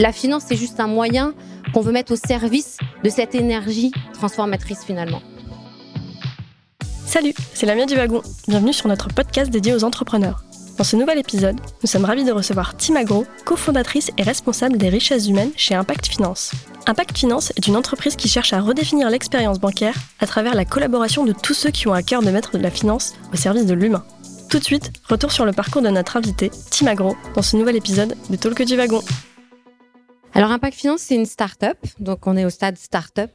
la finance, c'est juste un moyen qu'on veut mettre au service de cette énergie transformatrice finalement. Salut, c'est Lamia du Wagon. Bienvenue sur notre podcast dédié aux entrepreneurs. Dans ce nouvel épisode, nous sommes ravis de recevoir Tim Agro, cofondatrice et responsable des richesses humaines chez Impact Finance. Impact Finance est une entreprise qui cherche à redéfinir l'expérience bancaire à travers la collaboration de tous ceux qui ont à cœur de mettre de la finance au service de l'humain. Tout de suite, retour sur le parcours de notre invité, Tim Agro, dans ce nouvel épisode de Talk du Wagon. Alors Impact Finance, c'est une start-up, donc on est au stade start-up,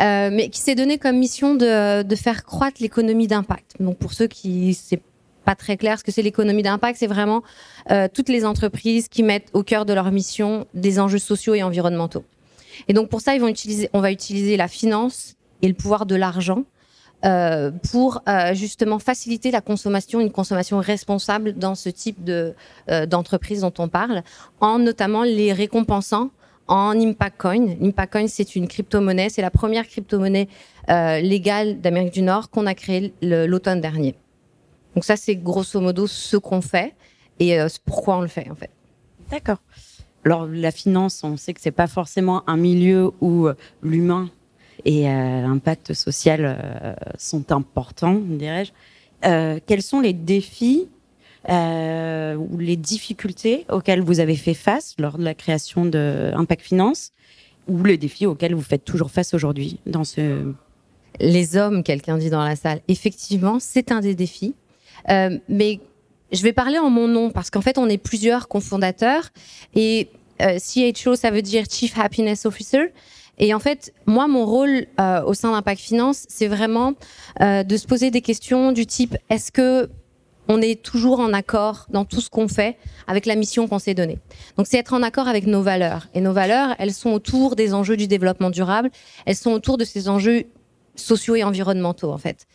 euh, mais qui s'est donné comme mission de, faire croître l'économie d'impact. Donc pour ceux qui c'est pas très clair ce que c'est l'économie d'impact, c'est vraiment euh, toutes les entreprises qui mettent au cœur de leur mission des enjeux sociaux et environnementaux. Et donc pour ça, ils vont utiliser, on va utiliser la finance et le pouvoir de l'argent euh, pour euh, justement faciliter la consommation, une consommation responsable dans ce type de euh, d'entreprise dont on parle, en notamment les récompensant en Impact Coin. Impact Coin, c'est une crypto-monnaie, c'est la première crypto-monnaie légale d'Amérique du Nord qu'on a créée l'automne dernier. Donc ça, c'est grosso modo ce qu'on fait et pourquoi on le fait en fait. D'accord. Alors la finance, on sait que c'est pas forcément un milieu où l'humain et euh, l'impact social euh, sont importants, dirais-je. Euh, quels sont les défis ou les difficultés auxquelles vous avez fait face lors de la création de Impact Finance ou les défis auxquels vous faites toujours face aujourd'hui dans ce les hommes, quelqu'un dit dans la salle. Effectivement, c'est un des défis. mais je vais parler en mon nom parce qu'en fait, on est plusieurs cofondateurs et CHO, ça veut dire Chief Happiness Officer. Et en fait, moi, mon rôle euh, au sein d'Impact Finance, c'est vraiment euh, de se poser des questions du type est-ce que on est toujours en accord dans tout ce qu'on fait avec la mission qu'on s'est donnée? Donc, c'est être en accord avec nos valeurs. Et nos valeurs, elles sont autour des enjeux du développement durable. Elles sont autour de ces enjeux sociaux et environnementaux, en fait.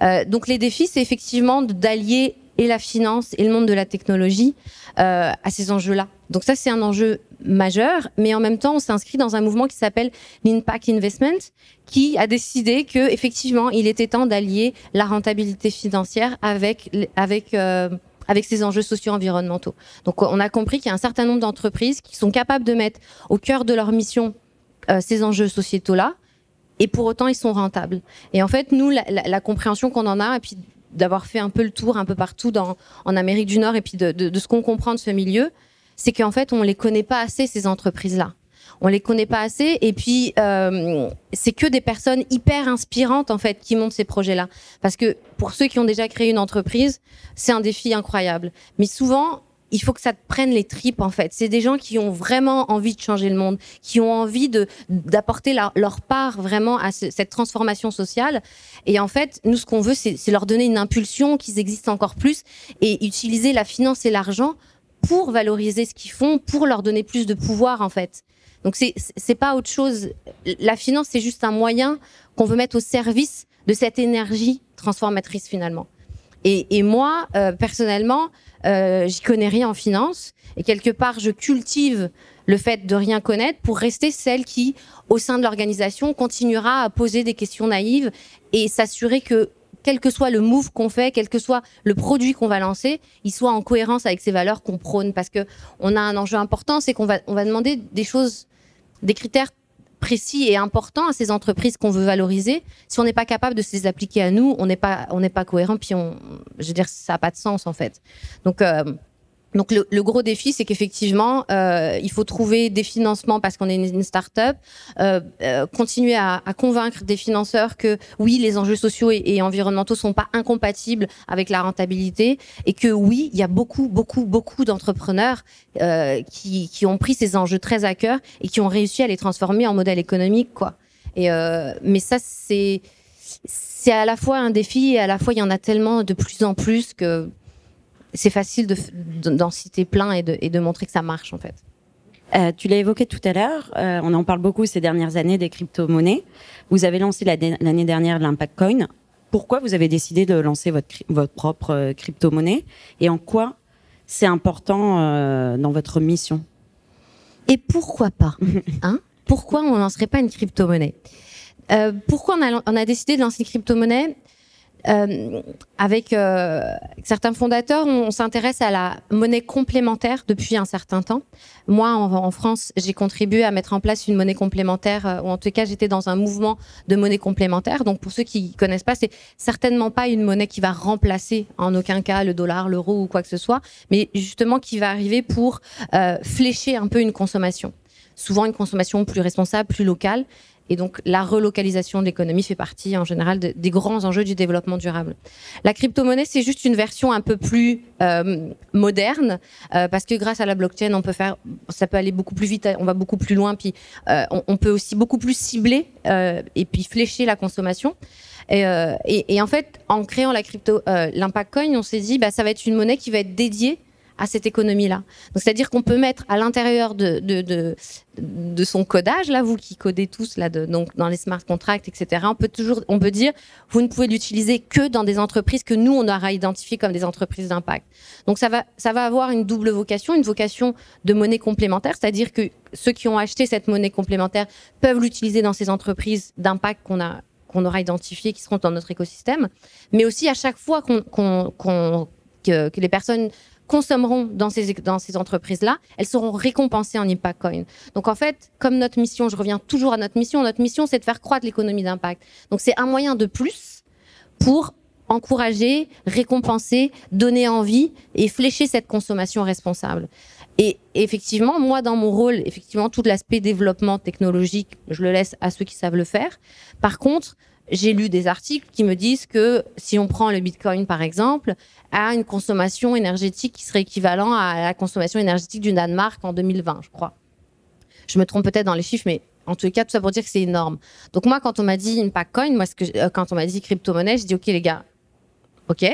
Euh, donc, les défis, c'est effectivement d'allier et la finance et le monde de la technologie à ces enjeux-là. Donc ça, c'est un enjeu majeur, mais en même temps, on s'inscrit dans un mouvement qui s'appelle l'Impact Investment, qui a décidé que effectivement, il était temps d'allier la rentabilité financière avec avec euh, avec ces enjeux socio-environnementaux. Donc, on a compris qu'il y a un certain nombre d'entreprises qui sont capables de mettre au cœur de leur mission euh, ces enjeux sociétaux-là, et pour autant, ils sont rentables. Et en fait, nous, la, compréhension qu'on en a, et puis d'avoir fait un peu le tour un peu partout en Amérique du Nord et puis de, ce qu'on comprend de ce milieu, c'est qu'en fait, on les connaît pas assez, ces entreprises-là. On les connaît pas assez et puis euh, c'est que des personnes hyper inspirantes en fait qui montent ces projets-là. Parce que pour ceux qui ont déjà créé une entreprise, c'est un défi incroyable. Mais souvent, il faut que ça te prenne les tripes en fait. C'est des gens qui ont vraiment envie de changer le monde, qui ont envie de d'apporter leur, part vraiment à cette transformation sociale. Et en fait, nous ce qu'on veut, c'est leur donner une impulsion, qu'ils existent encore plus et utiliser la finance et l'argent pour valoriser ce qu'ils font, pour leur donner plus de pouvoir en fait. Donc c'est c'est pas autre chose. La finance c'est juste un moyen qu'on veut mettre au service de cette énergie transformatrice finalement. Et, moi, euh, personnellement, euh, j'y connais rien en finance. Et quelque part, je cultive le fait de rien connaître pour rester celle qui, au sein de l'organisation, continuera à poser des questions naïves et s'assurer que quel que soit le move qu'on fait, quel que soit le produit qu'on va lancer, il soit en cohérence avec ces valeurs qu'on prône. Parce que on a un enjeu important, c'est qu'on va, on va demander des choses, des critères précis et important à ces entreprises qu'on veut valoriser. Si on n'est pas capable de se les appliquer à nous, on n'est pas, on n'est pas cohérent. Puis on, je veux dire, ça n'a pas de sens en fait. Donc euh, donc le, gros défi, c'est qu'effectivement, euh, il faut trouver des financements parce qu'on est une, start-up, euh, euh, continuer à, convaincre des financeurs que oui, les enjeux sociaux et, et, environnementaux sont pas incompatibles avec la rentabilité et que oui, il y a beaucoup, beaucoup, beaucoup d'entrepreneurs qui, qui ont pris ces enjeux très à cœur et qui ont réussi à les transformer en modèle économique, quoi. Et mais ça, c'est c'est à la fois un défi et à la fois il y en a tellement de plus en plus que c'est facile d'en citer plein et de, montrer que ça marche en fait. Euh, tu l'as évoqué tout à l'heure, euh, on en parle beaucoup ces dernières années des crypto-monnaies. Vous avez lancé l'année dernière l'Impact Coin. Pourquoi vous avez décidé de lancer votre, votre propre euh, crypto-monnaie et en quoi c'est important dans votre mission? Et pourquoi pas? Hein? Pourquoi on ne lancerait pas une crypto-monnaie? Pourquoi on a, on a décidé de lancer une crypto-monnaie? Euh, avec euh, certains fondateurs, on, s'intéresse à la monnaie complémentaire depuis un certain temps. Moi, en, France, j'ai contribué à mettre en place une monnaie complémentaire, euh, ou en tout cas, j'étais dans un mouvement de monnaie complémentaire. Donc, pour ceux qui connaissent pas, c'est certainement pas une monnaie qui va remplacer en aucun cas le dollar, l'euro ou quoi que ce soit, mais justement qui va arriver pour flécher un peu une consommation. Souvent une consommation plus responsable, plus locale. Et donc, la relocalisation de l'économie fait partie, en général, des grands enjeux du développement durable. La crypto-monnaie, c'est juste une version un peu plus euh, moderne, euh, parce que grâce à la blockchain, on peut faire, ça peut aller beaucoup plus vite, on va beaucoup plus loin, puis euh, on, peut aussi beaucoup plus cibler et puis flécher la consommation. Et, en fait, en créant l'impact coin, on s'est dit, bah, ça va être une monnaie qui va être dédiée à cette économie-là. Donc, c'est-à-dire qu'on peut mettre à l'intérieur de, de, de, son codage, là, vous qui codez tous, là, donc dans les smart contracts, etc., on peut toujours, on peut dire, vous ne pouvez l'utiliser que dans des entreprises que nous, on aura identifiées comme des entreprises d'impact. Donc, ça va, ça va avoir une double vocation, une vocation de monnaie complémentaire, c'est-à-dire que ceux qui ont acheté cette monnaie complémentaire peuvent l'utiliser dans ces entreprises d'impact qu'on a qu'on aura identifiées, qui seront dans notre écosystème, mais aussi à chaque fois qu'on, qu'on, que les personnes consommeront dans ces, entreprises-là, elles seront récompensées en impact coin. Donc en fait, comme notre mission, je reviens toujours à notre mission, notre mission c'est de faire croître l'économie d'impact. Donc c'est un moyen de plus pour encourager, récompenser, donner envie et flécher cette consommation responsable. Et effectivement, moi, dans mon rôle, effectivement, tout l'aspect développement technologique, je le laisse à ceux qui savent le faire. Par contre, j'ai lu des articles qui me disent que si on prend le Bitcoin par exemple, a une consommation énergétique qui serait équivalent à la consommation énergétique du Danemark en 2020, je crois. Je me trompe peut-être dans les chiffres, mais en tout cas, tout ça pour dire que c'est énorme. Donc moi, quand on m'a dit Impact Coin, moi, euh, quand on m'a dit crypto-monnaie, je dis OK les gars, OK,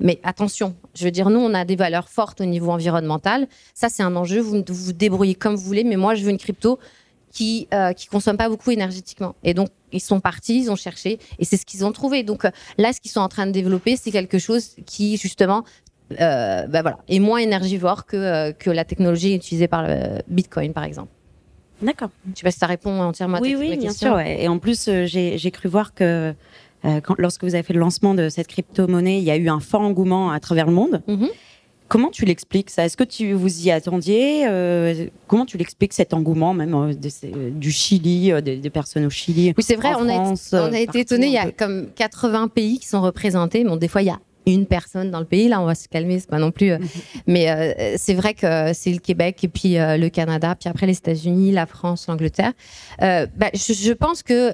mais attention, je veux dire, nous, on a des valeurs fortes au niveau environnemental. Ça, c'est un enjeu. Vous vous débrouillez comme vous voulez, mais moi, je veux une crypto qui euh, qui consomment pas beaucoup énergétiquement. Et donc ils sont partis, ils ont cherché et c'est ce qu'ils ont trouvé. Donc euh, là, ce qu'ils sont en train de développer, c'est quelque chose qui justement euh, bah voilà, est moins énergivore que euh, que la technologie utilisée par le Bitcoin, par exemple. D'accord. Je sais pas si ça répond entièrement à oui, oui, bien sûr. Et en plus, j'ai cru voir que quand, lorsque vous avez fait le lancement de cette crypto-monnaie, il y a eu un fort engouement à travers le monde. Mm-hmm. Comment tu l'expliques ça? Est-ce que tu vous y attendiez euh, Comment tu l'expliques cet engouement même euh, du Chili, euh, des, personnes au Chili? Oui, c'est vrai. On, a, on a été étonné. Il y a comme 80 pays qui sont représentés. Bon, des fois, il y a une personne dans le pays. Là, on va se calmer, c'est pas non plus. Mhm. Mais c'est vrai que c'est le Québec et puis le Canada, puis après les États-Unis, la France, l'Angleterre. Bah, je, pense que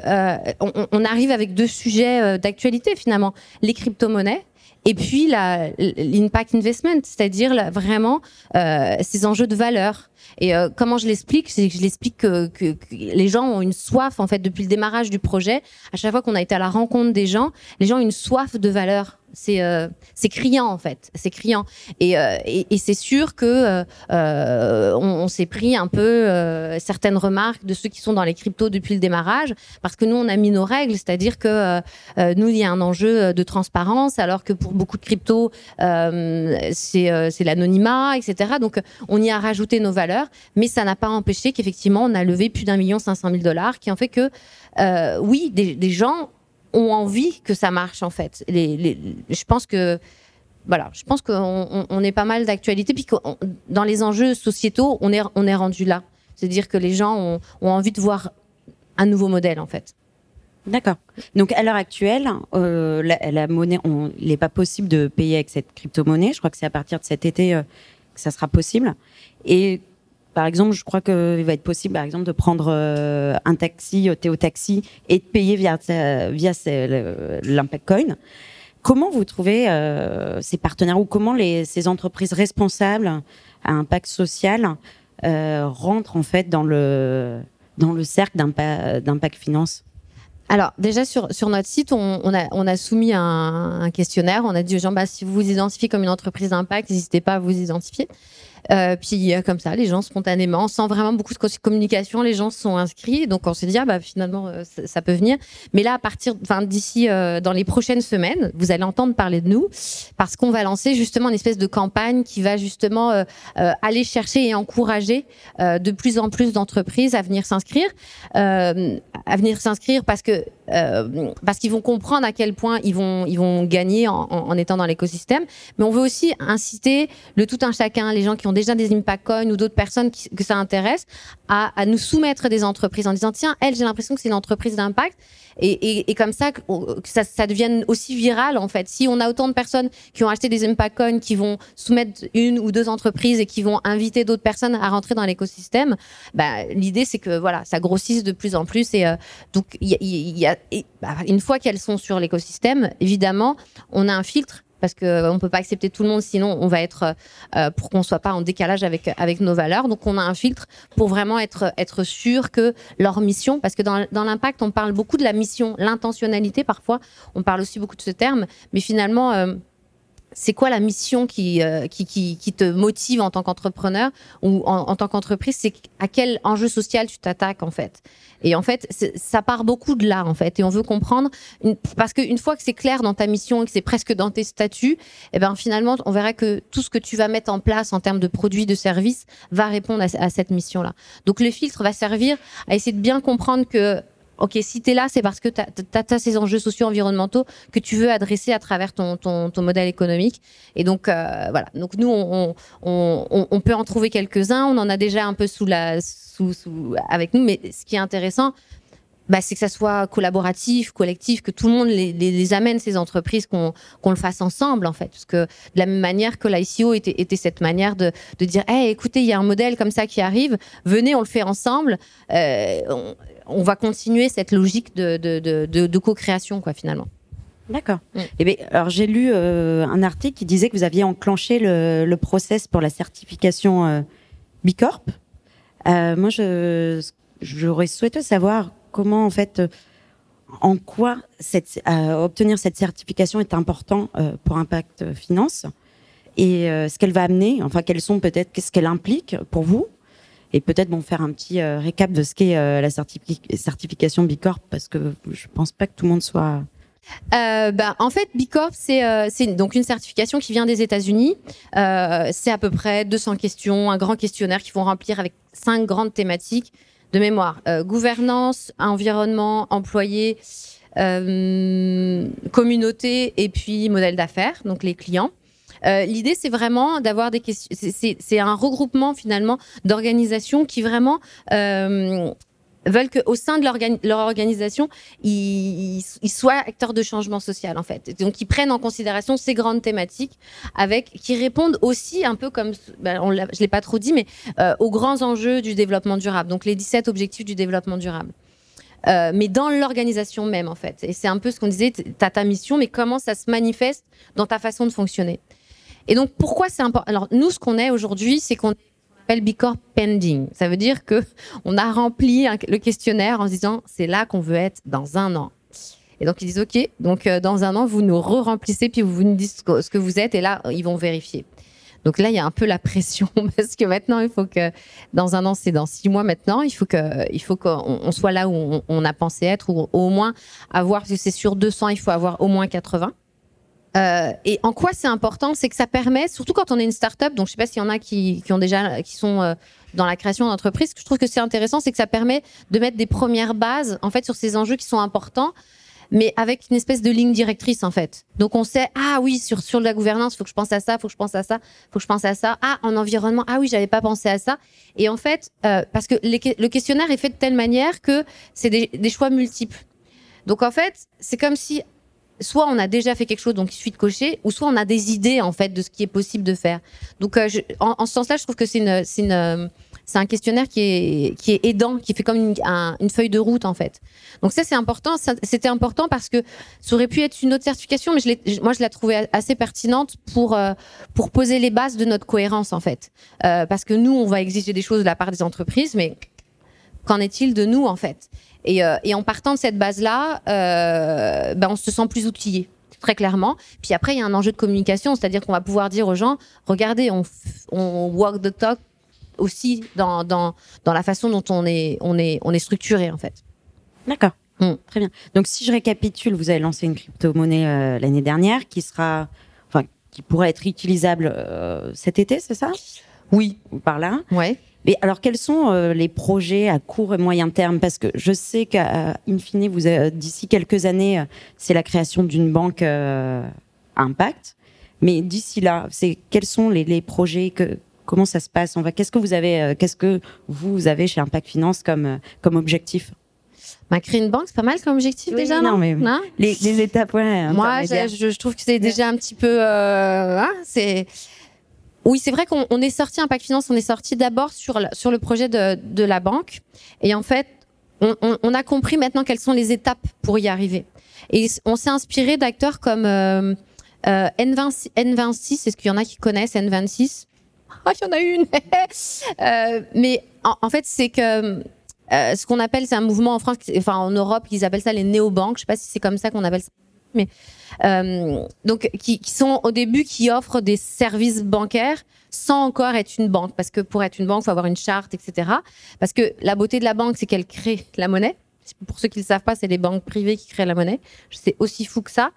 on, on, arrive avec deux sujets d'actualité finalement les crypto-monnaies et puis l'impact investment, c'est-à-dire vraiment euh, ces enjeux de valeur. Et euh, comment je l'explique? Que je l'explique que, que, les gens ont une soif, en fait, depuis le démarrage du projet. À chaque fois qu'on a été à la rencontre des gens, les gens ont une soif de valeur c'est euh, c'est criant en fait, c'est criant. Et, euh, c'est sûr que euh, on, s'est pris un peu certaines remarques de ceux qui sont dans les cryptos depuis le démarrage, parce que nous on a mis nos règles, c'est-à-dire que nous il y a un enjeu de transparence, alors que pour beaucoup de cryptos c'est l'anonymat, etc. Donc on y a rajouté nos valeurs, mais ça n'a pas empêché qu'effectivement on a levé plus d'un million cinq cent mille dollars, qui en fait que oui des gens ont envie que ça marche en fait. Les, je pense que voilà, je pense qu'on on, est pas mal d'actualité puis dans les enjeux sociétaux, on est on est rendu là. C'est-à-dire que les gens ont, envie de voir un nouveau modèle en fait. D'accord. Donc à l'heure actuelle, euh, la, monnaie, il n'est pas possible de payer avec cette crypto-monnaie. Je crois que c'est à partir de cet été euh, que ça sera possible. Et par exemple, je crois qu'il va être possible, par exemple, de prendre euh, un taxi, euh, Théo Taxi, et de payer via, via l'Impact Coin. Comment vous trouvez euh, ces partenaires ou comment ces entreprises responsables à impact social rentrent en fait dans le, dans le cercle d'impact finance? Alors déjà sur, sur notre site, on, a, soumis un, un, questionnaire. On a dit aux gens, bah, si vous vous identifiez comme une entreprise d'impact, n'hésitez pas à vous identifier. Euh, puis comme ça, les gens spontanément, sans vraiment beaucoup de communication, les gens sont inscrits. Donc on s'est dit ah, bah finalement euh, ça, peut venir. Mais là, à partir, d'ici euh, dans les prochaines semaines, vous allez entendre parler de nous parce qu'on va lancer justement une espèce de campagne qui va justement aller chercher et encourager de plus en plus d'entreprises à venir s'inscrire, à venir s'inscrire parce que euh, parce qu'ils vont comprendre à quel point ils vont, ils vont gagner en, étant dans l'écosystème. Mais on veut aussi inciter le tout un chacun, les gens qui ont déjà des impact coins ou d'autres personnes que ça intéresse, à, nous soumettre des entreprises en disant tiens, elle, j'ai l'impression que c'est une entreprise d'impact et, comme ça que, ça, devienne aussi viral en fait. Si on a autant de personnes qui ont acheté des impact coins, qui vont soumettre une ou deux entreprises et qui vont inviter d'autres personnes à rentrer dans l'écosystème, bah, l'idée c'est que voilà, ça grossisse de plus en plus et euh, donc il y, a, bah, une fois qu'elles sont sur l'écosystème, évidemment, on a un filtre parce qu'on euh, ne peut pas accepter tout le monde, sinon on va être, euh, pour qu'on soit pas en décalage avec, avec nos valeurs. Donc on a un filtre pour vraiment être, être sûr que leur mission, parce que dans, dans l'impact, on parle beaucoup de la mission, l'intentionnalité parfois, on parle aussi beaucoup de ce terme, mais finalement... Euh, c'est quoi la mission qui, qui, qui, qui, te motive en tant qu'entrepreneur ou en, tant qu'entreprise? C'est à quel enjeu social tu t'attaques en fait? Et en fait, ça part beaucoup de là, en fait. Et on veut comprendre, une, parce qu'une fois que c'est clair dans ta mission et que c'est presque dans tes statuts, eh ben, finalement, on verra que tout ce que tu vas mettre en place en termes de produits, de services, va répondre à cette mission-là. Donc, le filtre va servir à essayer de bien comprendre que OK, si tu es là, c'est parce que tu as, ces enjeux sociaux environnementaux que tu veux adresser à travers ton, modèle économique. Et donc, euh, voilà. Donc, nous, on, peut en trouver quelques-uns. On en a déjà un peu sous la, sous, avec nous. Mais ce qui est intéressant, bah, c'est que ça soit collaboratif, collectif, que tout le monde les, amène, ces entreprises, qu'on le fasse ensemble, en fait. Parce que de la même manière que l'ICO était, était cette manière de, dire hey, écoutez, il y a un modèle comme ça qui arrive, venez, on le fait ensemble. Euh, on va continuer cette logique de, de, co-création, quoi, finalement. D'accord. Mm. Eh bien, alors j'ai lu euh, un article qui disait que vous aviez enclenché le, le process pour la certification euh, Bicorp. Euh, moi, je j'aurais souhaité savoir comment, en fait, en quoi cette, obtenir cette certification est important pour Impact Finance et ce qu'elle va amener. Enfin, quelles sont peut-être qu'est-ce qu'elle implique pour vous et peut-être bon faire un petit euh, récap de ce qu'est euh, la certification Bicorp parce que je pense pas que tout le monde soit euh, bah, en fait, Bicorp, c'est euh, donc une certification qui vient des États-Unis. C'est à peu près 200 questions, un grand questionnaire qu'ils vont remplir avec cinq grandes thématiques de mémoire gouvernance, environnement, employés, communauté et puis modèle d'affaires, donc les clients. Euh, l'idée, c'est vraiment d'avoir des questions. C'est un regroupement finalement d'organisations qui vraiment euh, veulent qu'au sein de leur organisation, ils, soient acteurs de changement social, en fait. Donc, ils prennent en considération ces grandes thématiques, avec qui répondent aussi un peu comme, ben, je ne l'ai pas trop dit, mais euh, aux grands enjeux du développement durable, donc les 17 objectifs du développement durable. mais dans l'organisation même, en fait. Et c'est un peu ce qu'on disait, tu as ta mission, mais comment ça se manifeste dans ta façon de fonctionner. Et donc, pourquoi c'est important Alors, nous, ce qu'on est aujourd'hui, c'est qu'on appelle Bicorp pending. Ça veut dire que on a rempli le questionnaire en se disant c'est là qu'on veut être dans un an. Et donc ils disent ok, donc euh, dans un an vous nous re-remplissez puis vous nous dites ce que, vous êtes et là ils vont vérifier. Donc là il y a un peu la pression parce que maintenant il faut que dans un an c'est dans six mois maintenant il faut qu'on soit là où on, a pensé être ou au moins avoir c'est sur 200 il faut avoir au moins 80. Euh, et en quoi c'est important, c'est que ça permet, surtout quand on est une start-up, donc je sais pas s'il y en a qui, qui déjà, sont euh, dans la création d'entreprise, je trouve que c'est intéressant, c'est que ça permet de mettre des premières bases, en fait, sur ces enjeux qui sont importants, mais avec une espèce de ligne directrice, en fait. Donc on sait, ah oui, sur, sur la gouvernance, faut que je pense à ça, faut que je pense à ça, faut que je pense à ça. Ah, en environnement, ah oui, j'avais pas pensé à ça. Et en fait, euh, parce que le questionnaire est fait de telle manière que c'est des choix multiples. Donc en fait, c'est comme si soit on a déjà fait quelque chose, donc il suffit de cocher, ou soit on a des idées en fait de ce qui est possible de faire. Donc, euh, en, ce sens-là, je trouve que c'est une, c'est une, c'est un questionnaire qui est, qui est aidant, qui fait comme une, une feuille de route en fait. Donc ça c'est important. C'était important parce que ça aurait pu être une autre certification, mais je moi je la trouvais assez pertinente pour euh, pour poser les bases de notre cohérence en fait. Euh, parce que nous on va exiger des choses de la part des entreprises, mais qu'en est-il de nous en fait? Euh, et, en partant de cette base-là, euh, ben on se sent plus outillé très clairement. Puis après, il y a un enjeu de communication, c'est-à-dire qu'on va pouvoir dire aux gens, regardez, on, on walk the talk aussi dans, dans, dans la façon dont on est, on est, on est structuré en fait. D'accord. Mm. Très bien. Donc si je récapitule, vous avez lancé une crypto-monnaie euh, l'année dernière qui sera, enfin, qui pourrait être utilisable cet été, c'est ça? Oui. Par là? Ouais. Mais alors, quels sont euh, les projets à court et moyen terme? Parce que je sais qu'in fine, vous d'ici quelques années, c'est la création d'une banque à impact. Mais d'ici là, c'est quels sont les, les, projets que comment ça se passe? On va qu'est-ce que vous avez qu'est-ce que vous avez chez Impact Finance comme comme objectif? Bah, créer une banque, c'est pas mal comme objectif déjà, non, mais les, les, étapes, ouais. Moi, je, je, trouve que c'est déjà un petit peu, euh, hein, c'est. Oui, c'est vrai qu'on est sorti Impact Finance, on est sorti d'abord sur, sur le projet de, la banque. Et en fait, on, a compris maintenant quelles sont les étapes pour y arriver. Et on s'est inspiré d'acteurs comme euh, euh, N26, N26 est-ce qu'il y en a qui connaissent N26 Ah, il y en a une euh, Mais en, fait, c'est que ce qu'on appelle, c'est un mouvement en France, enfin en Europe, ils appellent ça les néobanques. Je sais pas si c'est comme ça qu'on appelle ça, euh, donc qui, qui, sont au début qui offrent des services bancaires sans encore être une banque, parce que pour être une banque, il faut avoir une charte, etc. Parce que la beauté de la banque, c'est qu'elle crée la monnaie pour ceux qui ne le savent pas, c'est les banques privées qui créent la monnaie. C'est aussi fou que ça.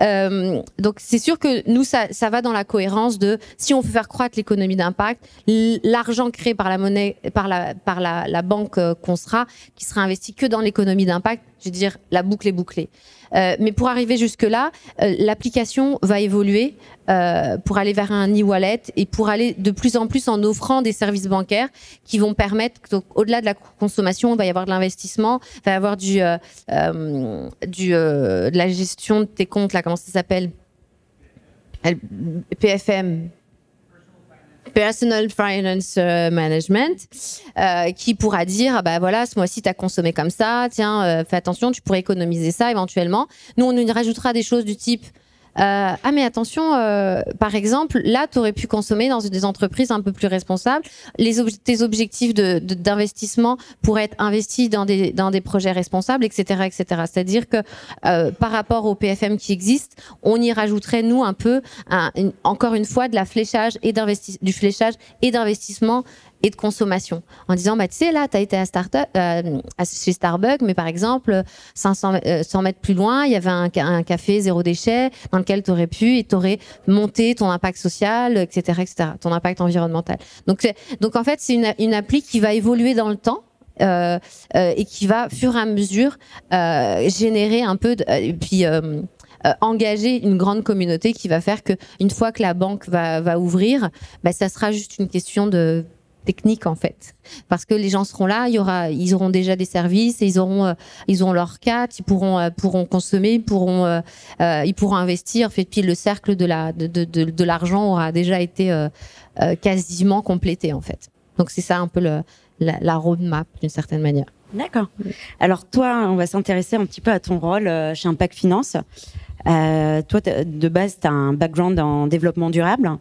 Euh, donc c'est sûr que nous, ça, ça, va dans la cohérence de si on veut faire croître l'économie d'impact, l'argent créé par la monnaie, par la, par la, banque euh, qu'on sera, qui sera investi que dans l'économie d'impact, je veux dire, la boucle est bouclée. Euh, mais pour arriver jusque-là, l'application va évoluer euh, pour aller vers un e-wallet et pour aller de plus en plus en offrant des services bancaires qui vont permettre, au-delà de la consommation, il va y avoir de l'investissement, il va y avoir du, euh, euh, de la gestion de tes comptes, là, comment ça s'appelle? PFM, Personal Finance Management, qui pourra dire, ah bah voilà, ce mois-ci, tu as consommé comme ça, tiens, fais attention, tu pourrais économiser ça éventuellement. Nous, on y rajoutera des choses du type, euh, ah mais attention, euh, par exemple, là, tu aurais pu consommer dans des entreprises un peu plus responsables. Les tes objectifs d'investissement pourraient être investis dans des, projets responsables, etc. etc. C'est-à-dire que euh, par rapport au PFM qui existe, on y rajouterait, nous, un peu, encore une fois, de la fléchage du fléchage et d'investissement et de consommation. En disant, bah, tu sais, là, tu as été à, euh, chez Starbucks, mais par exemple, 500 euh, 100 mètres plus loin, il y avait un, café zéro déchet dans lequel tu aurais pu et tu aurais monté ton impact social, etc., etc., ton impact environnemental. Donc, donc en fait, c'est une, une appli qui va évoluer dans le temps. Euh, et qui va, fur et à mesure, générer un peu, et puis engager une grande communauté qui va faire que une fois que la banque va, va ouvrir, bah, ça sera juste une question de technique en fait. Parce que les gens seront là il y aura ils auront déjà des services ils auront euh, ils auront leur carte ils pourront euh, pourront consommer pourront euh, euh, ils pourront investir. Fait puis le cercle de la de de, de, l'argent aura déjà été quasiment complété en fait. Donc c'est ça un peu le la, la roadmap d'une certaine manière. D'accord. Alors toi on va s'intéresser un petit peu à ton rôle chez Impact Finance. Toi de base tu as un background en développement durable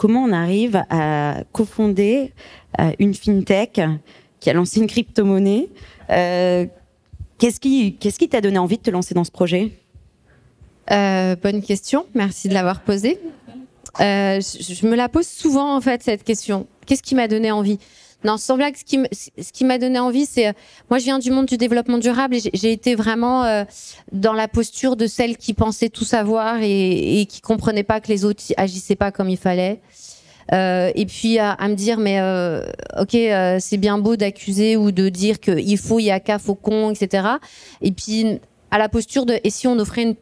comment on arrive à cofonder euh, une fintech qui a lancé une crypto-monnaie. Euh, qu'est-ce qui t'a donné envie de te lancer dans ce projet? Euh, Bonne question, merci de l'avoir posée. Je, me la pose souvent en fait cette question. Qu'est-ce qui m'a donné envie? Non, sans blague, ce qui, m'a donné envie, c'est euh, moi je viens du monde du développement durable et j'ai été vraiment euh, dans la posture de celle qui pensait tout savoir et, et qui comprenait pas que les autres agissaient pas comme il fallait. Euh, et puis à, me dire mais ok c'est bien beau d'accuser ou de dire qu'il faut il y a qu'à faucon etc et puis à la posture de et si on offrait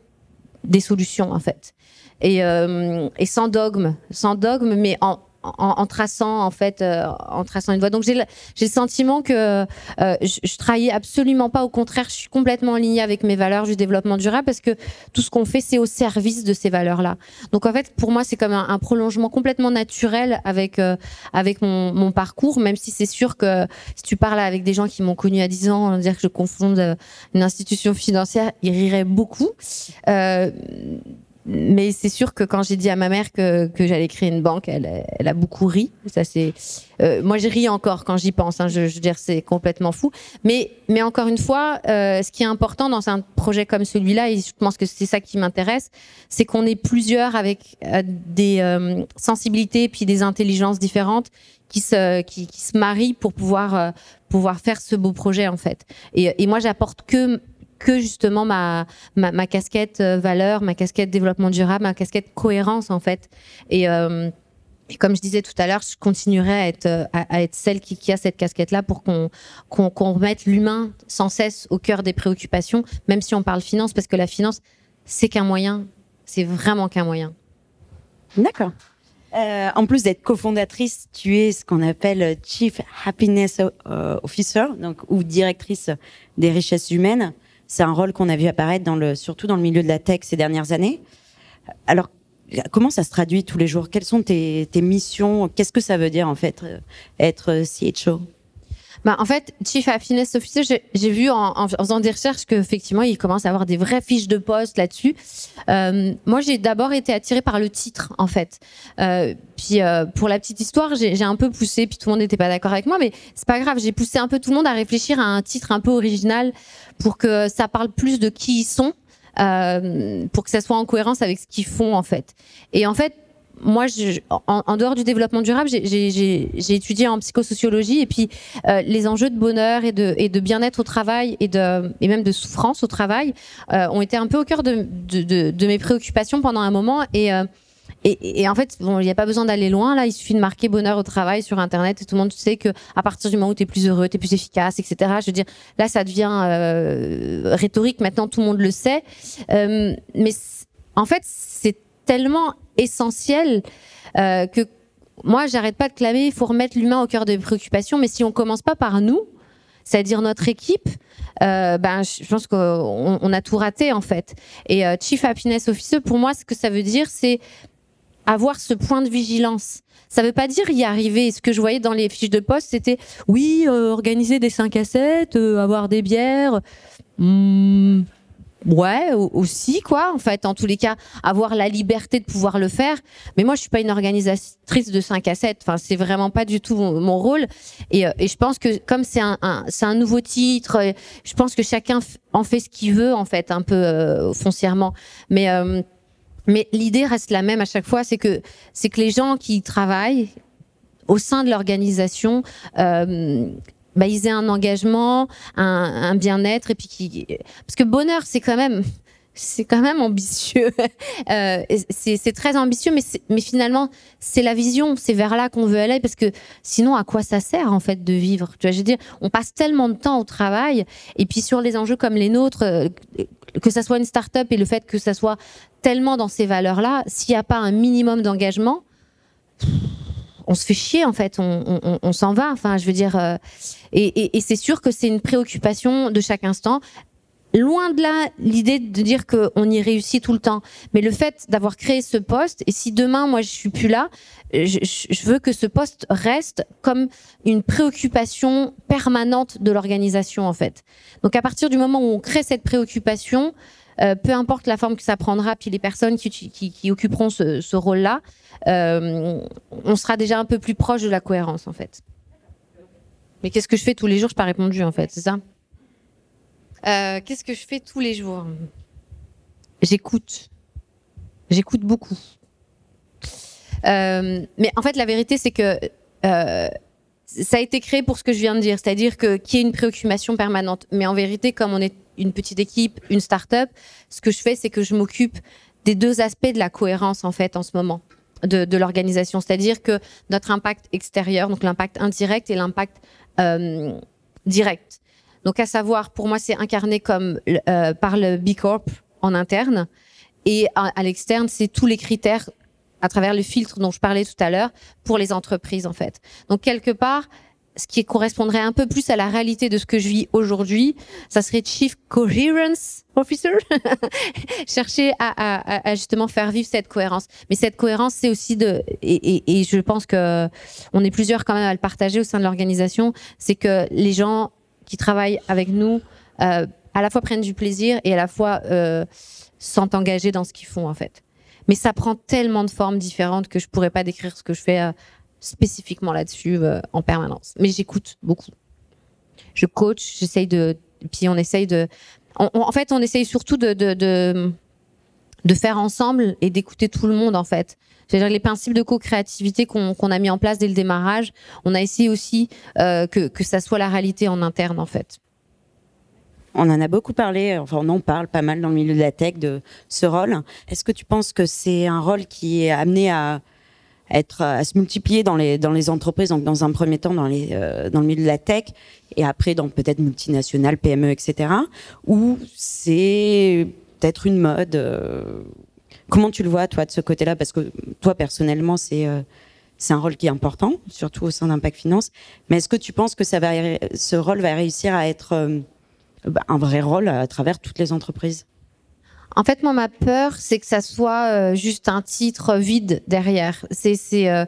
des solutions en fait? Et, et sans dogme sans dogme mais en, en, en, traçant en fait euh, en traçant une voie. Donc j'ai le, sentiment que euh, je, je trahis absolument pas. Au contraire je suis complètement alignée avec mes valeurs du développement durable parce que tout ce qu'on fait c'est au service de ces valeurs là donc en fait pour moi c'est comme un, prolongement complètement naturel avec euh, avec mon, mon, parcours même si c'est sûr que si tu parles avec des gens qui m'ont connu à 10 ans dire que je confonde une institution financière ils riraient beaucoup mais c'est sûr que quand j'ai dit à ma mère que, j'allais créer une banque, elle, a beaucoup ri. Ça c'est, euh, moi j'ai ri encore quand j'y pense. Hein, je, je, veux dire, c'est complètement fou. Mais, encore une fois, euh, ce qui est important dans un projet comme celui-là, et je pense que c'est ça qui m'intéresse, c'est qu'on est plusieurs avec euh, des sensibilités puis des intelligences différentes qui se, qui, se marient pour pouvoir, pouvoir faire ce beau projet en fait. Et, et moi j'apporte que que justement ma, ma, casquette euh, valeur, ma casquette développement durable, ma casquette cohérence en fait. Et, euh, comme je disais tout à l'heure, je continuerai à être, à, être celle qui, a cette casquette-là pour qu'on qu'on remette l'humain sans cesse au cœur des préoccupations, même si on parle finance, parce que la finance, c'est qu'un moyen, c'est vraiment qu'un moyen. D'accord. Euh, en plus d'être cofondatrice, tu es ce qu'on appelle Chief Happiness euh, Officer, donc ou directrice des richesses humaines. C'est un rôle qu'on a vu apparaître surtout dans le milieu de la tech ces dernières années. Alors, comment ça se traduit tous les jours? Quelles sont tes, tes missions? Qu'est-ce que ça veut dire en fait euh, être CHO bah, en fait, Chief Happiness Officer, j'ai vu en, faisant des recherches qu'effectivement, il commence à avoir des vraies fiches de poste là-dessus. Euh, moi, j'ai d'abord été attirée par le titre, en fait. Euh, puis, euh, pour la petite histoire, j'ai un peu poussé, puis tout le monde n'était pas d'accord avec moi, mais c'est pas grave. J'ai poussé un peu tout le monde à réfléchir à un titre un peu original pour que ça parle plus de qui ils sont. Euh, pour que ça soit en cohérence avec ce qu'ils font en fait. Et en fait, moi, en, dehors du développement durable, j'ai étudié en psychosociologie et puis euh, les enjeux de bonheur et de, bien-être au travail et, même de souffrance au travail euh, ont été un peu au cœur de, mes préoccupations pendant un moment. Et, euh, en fait, il n'y a pas besoin d'aller loin. Là, il suffit de marquer bonheur au travail sur Internet et tout le monde sait que à partir du moment où tu es plus heureux, tu es plus efficace, etc. Je veux dire, là, ça devient rhétorique. Maintenant, tout le monde le sait. Mais en fait, c'est tellement essentiel euh, que moi, j'arrête pas de clamer, il faut remettre l'humain au cœur des préoccupations, mais si on commence pas par nous, c'est-à-dire notre équipe, euh, ben, je pense qu'on on a tout raté en fait. Et euh, Chief Happiness Officer, pour moi, ce que ça veut dire, c'est avoir ce point de vigilance. Ça veut pas dire y arriver. Ce que je voyais dans les fiches de poste, c'était oui, organiser des 5 à 7, euh, avoir des bières. Hmm, Ouais, aussi quoi. En fait, en tous les cas, avoir la liberté de pouvoir le faire. Mais moi, je suis pas une organisatrice de 5 à 7. Enfin, c'est vraiment pas du tout mon, rôle. Et, euh, et, je pense que comme c'est un, c'est un nouveau titre, euh, je pense que chacun en fait ce qu'il veut en fait, un peu euh, foncièrement. Mais mais l'idée reste la même à chaque fois, c'est que c'est que les gens qui travaillent au sein de l'organisation bah, ils aient un engagement, un, bien-être et puis qui parce que bonheur c'est quand même c'est quand même ambitieux. Euh, c'est très ambitieux, mais, mais finalement, c'est la vision, c'est vers là qu'on veut aller, parce que sinon, à quoi ça sert en fait de vivre? Tu vois, je veux dire, on passe tellement de temps au travail, et puis sur les enjeux comme les nôtres, euh, que ça soit une start-up et le fait que ça soit tellement dans ces valeurs-là, s'il n'y a pas un minimum d'engagement, on se fait chier en fait, on, s'en va. Enfin, je veux dire, euh, et, c'est sûr que c'est une préoccupation de chaque instant. Loin de là l'idée de dire qu'on y réussit tout le temps, mais le fait d'avoir créé ce poste, et si demain moi je suis plus là, je, veux que ce poste reste comme une préoccupation permanente de l'organisation en fait. Donc à partir du moment où on crée cette préoccupation, euh, peu importe la forme que ça prendra, puis les personnes qui, occuperont ce, rôle-là, euh, on sera déjà un peu plus proche de la cohérence en fait. Mais qu'est-ce que je fais tous les jours? Je pas répondu en fait, c'est ça? Euh, Qu'est-ce que je fais tous les jours? J'écoute. J'écoute beaucoup. Mais en fait, la vérité, c'est que ça a été créé pour ce que je viens de dire, c'est-à-dire que qu'il y ait une préoccupation permanente. Mais en vérité, comme on est une petite équipe, une start-up, ce que je fais, c'est que je m'occupe des deux aspects de la cohérence en fait en ce moment de, de l'organisation, c'est-à-dire que notre impact extérieur, donc l'impact indirect et l'impact euh, direct. Donc à savoir, pour moi, c'est incarné comme euh, par le B Corp en interne et à, à l'externe, c'est tous les critères à travers le filtre dont je parlais tout à l'heure pour les entreprises en fait. Donc quelque part, ce qui correspondrait un peu plus à la réalité de ce que je vis aujourd'hui, ça serait Chief Coherence Officer. Chercher à, justement faire vivre cette cohérence. Mais cette cohérence, c'est aussi de, et, je pense que on est plusieurs quand même à le partager au sein de l'organisation, c'est que les gens qui travaillent avec nous, euh, à la fois prennent du plaisir et à la fois euh, sont engagés dans ce qu'ils font en fait. Mais ça prend tellement de formes différentes que je pourrais pas décrire ce que je fais. Euh, spécifiquement là-dessus euh, en permanence. Mais j'écoute beaucoup. Je coach, j'essaye de, puis on essaye de, en fait, on essaye surtout de, de, de, faire ensemble et d'écouter tout le monde en fait. C'est-à-dire les principes de co-créativité qu'on a mis en place dès le démarrage, on a essayé aussi euh, que, que ça soit la réalité en interne en fait. On en a beaucoup parlé, enfin on en parle pas mal dans le milieu de la tech de ce rôle. Est-ce que tu penses que c'est un rôle qui est amené à être à se multiplier dans les dans les entreprises donc dans un premier temps dans les dans le milieu de la tech et après dans peut-être multinationales PME etc ou c'est peut-être une mode comment tu le vois toi de ce côté-là? Parce que toi personnellement c'est c'est un rôle qui est important, surtout au sein d'Impact Finance. Mais est-ce que tu penses que ça va, ce rôle va réussir à être euh, bah, un vrai rôle à travers toutes les entreprises en fait, moi, ma peur, c'est que ça soit euh, juste un titre vide derrière. C'est, c'est, euh,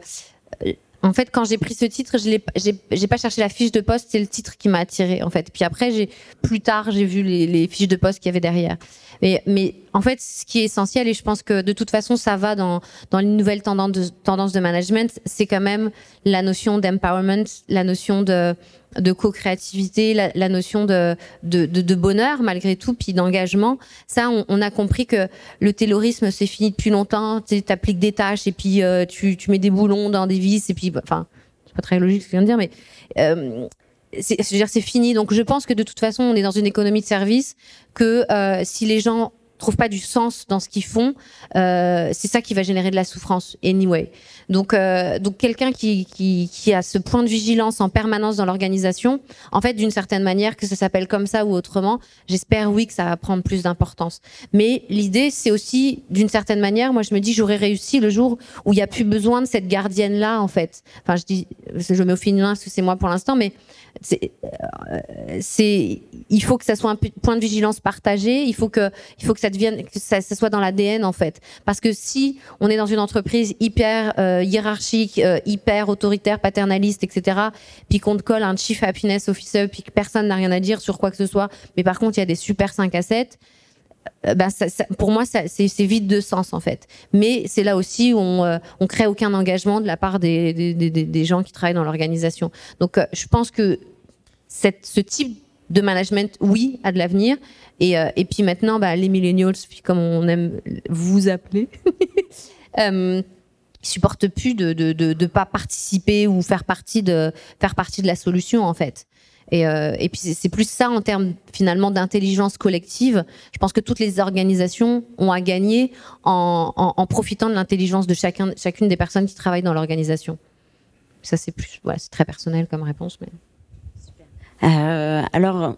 en fait, quand j'ai pris ce titre, je l'ai, j'ai, pas cherché la fiche de poste, c'est le titre qui m'a attiré, en fait. Puis après, j'ai, plus tard, j'ai vu les, les fiches de poste qu'il y avait derrière. Mais, mais en fait, ce qui est essentiel, et je pense que de toute façon, ça va dans, dans les nouvelles tendances de, tendances de management, c'est quand même la notion d'empowerment, la notion de, de co-créativité, la, la, notion de, de, de, bonheur malgré tout, puis d'engagement. Ça, on, on, a compris que le taylorisme, c'est fini depuis longtemps. Tu appliques des tâches et puis euh, tu, tu mets des boulons dans des vis et puis, enfin, c'est pas très logique ce que je viens de dire, mais euh, c'est, fini. Donc, je pense que de toute façon, on est dans une économie de service que euh, si les gens trouvent pas du sens dans ce qu'ils font, euh, c'est ça qui va générer de la souffrance, anyway. Donc, euh, donc quelqu'un qui, qui, a ce point de vigilance en permanence dans l'organisation, en fait, d'une certaine manière, que ça s'appelle comme ça ou autrement, j'espère oui que ça va prendre plus d'importance. Mais l'idée, c'est aussi, d'une certaine manière, moi je me dis, j'aurais réussi le jour où il n'y a plus besoin de cette gardienne-là, en fait. Enfin, je dis, je mets au féminin parce que c'est moi pour l'instant, mais c'est, il faut que ça soit un point de vigilance partagé. Il faut que, il faut que ça que ça, soit dans l'ADN en fait. Parce que si on est dans une entreprise hyper euh, hiérarchique, euh, hyper autoritaire, paternaliste, etc., puis qu'on te colle un chief happiness officer, puis que personne n'a rien à dire sur quoi que ce soit, mais par contre il y a des super 5 à 7 euh, ben ça, pour moi, c'est vide de sens en fait. Mais c'est là aussi où on, euh, on crée aucun engagement de la part des, des, gens qui travaillent dans l'organisation. Donc, je pense que ce type de management, oui, a de l'avenir. Et, euh, et puis maintenant, bah, les millennials, puis comme on aime vous appeler, euh, supportent plus de de, de de pas participer ou faire partie de faire partie de la solution en fait. Et, euh, et puis c'est plus ça en termes finalement d'intelligence collective. Je pense que toutes les organisations ont à gagner en, en, profitant de l'intelligence de chacun, chacune des personnes qui travaillent dans l'organisation. Ça c'est plus, c'est très personnel comme réponse, mais. Euh, alors,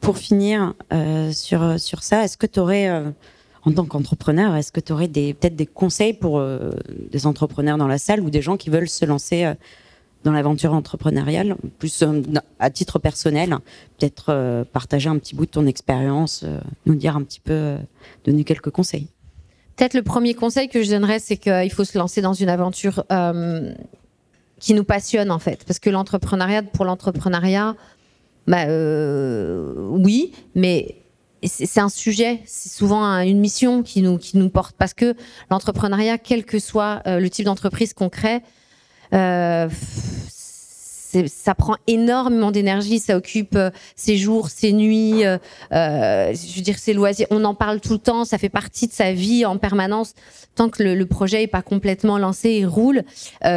pour finir euh, sur sur ça, est-ce que tu aurais euh, en tant qu'entrepreneur, est-ce que tu aurais peut-être des conseils pour des entrepreneurs dans la salle ou des gens qui veulent se lancer dans l'aventure entrepreneuriale, plus à titre personnel, peut-être partager un petit bout de ton expérience, nous dire un petit peu, donner quelques conseils? Peut-être le premier conseil que je donnerais, c'est qu'il faut se lancer dans une aventure qui nous passionne en fait, parce que l'entrepreneuriat pour l'entrepreneuriat, bah, euh, oui, mais c'est un sujet, c'est souvent une mission qui nous qui nous porte, parce que l'entrepreneuriat, quel que soit euh, le type d'entreprise qu'on crée, euh, ça prend énormément d'énergie, ça occupe euh, ses jours, ses nuits, euh, euh, je veux dire ses loisirs. On en parle tout le temps, ça fait partie de sa vie en permanence. Tant que le, projet est pas complètement lancé et roule,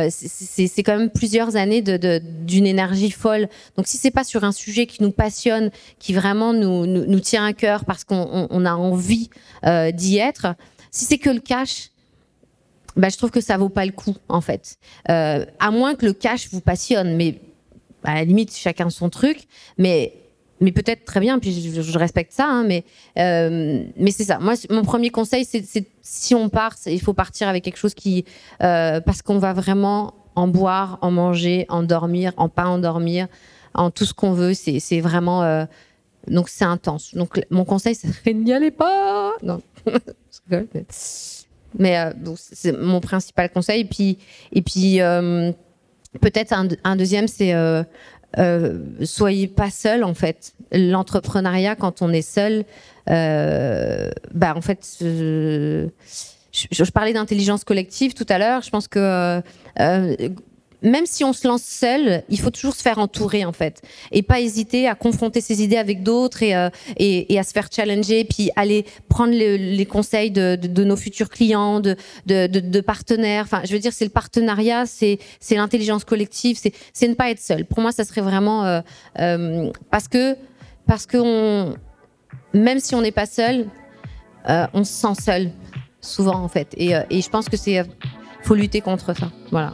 c'est quand même plusieurs années d'une énergie folle. Donc si c'est pas sur un sujet qui nous passionne, qui vraiment nous, nous, tient à cœur parce qu'on on, on a envie d'y être, si c'est que le cash, bah, je trouve que ça vaut pas le coup en fait. À moins que le cash vous passionne, mais à la limite chacun son truc, mais mais peut-être très bien, puis je, respecte ça, hein, mais euh, mais c'est ça. Moi, mon premier conseil, c'est si on part, il faut partir avec quelque chose qui euh, parce qu'on va vraiment en boire, en manger, en dormir, en pas endormir, en tout ce qu'on veut. C'est vraiment euh, donc c'est intense. Donc mon conseil, c'est n'y allez pas. Non. Mais c'est mon principal conseil. Et puis, et puis peut-être un, deuxième, c'est euh, euh, soyez pas seul en fait. L'entrepreneuriat, quand on est seul, euh, bah en fait. je, je, parlais d'intelligence collective tout à l'heure. Je pense que même si on se lance seul, il faut toujours se faire entourer en fait, et pas hésiter à confronter ses idées avec d'autres et, euh, à se faire challenger, puis aller prendre le, les conseils de, nos futurs clients, de, partenaires. Enfin, je veux dire, c'est le partenariat, c'est l'intelligence collective, c'est ne pas être seul. Pour moi, ça serait vraiment euh, euh, parce que parce que même si on n'est pas seul, on se sent seul souvent en fait, et, et je pense que c'est faut lutter contre ça. Voilà.